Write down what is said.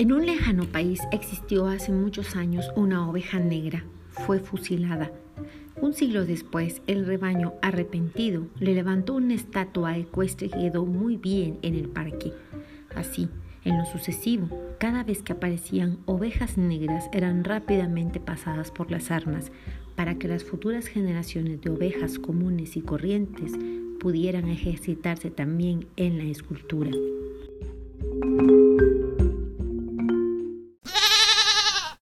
En un lejano país existió hace muchos años una oveja negra. Fue fusilada. Un siglo después, el rebaño, arrepentido, le levantó una estatua ecuestre que quedó muy bien en el parque. Así, en lo sucesivo, cada vez que aparecían ovejas negras eran rápidamente pasadas por las armas para que las futuras generaciones de ovejas comunes y corrientes pudieran ejercitarse también en la escultura.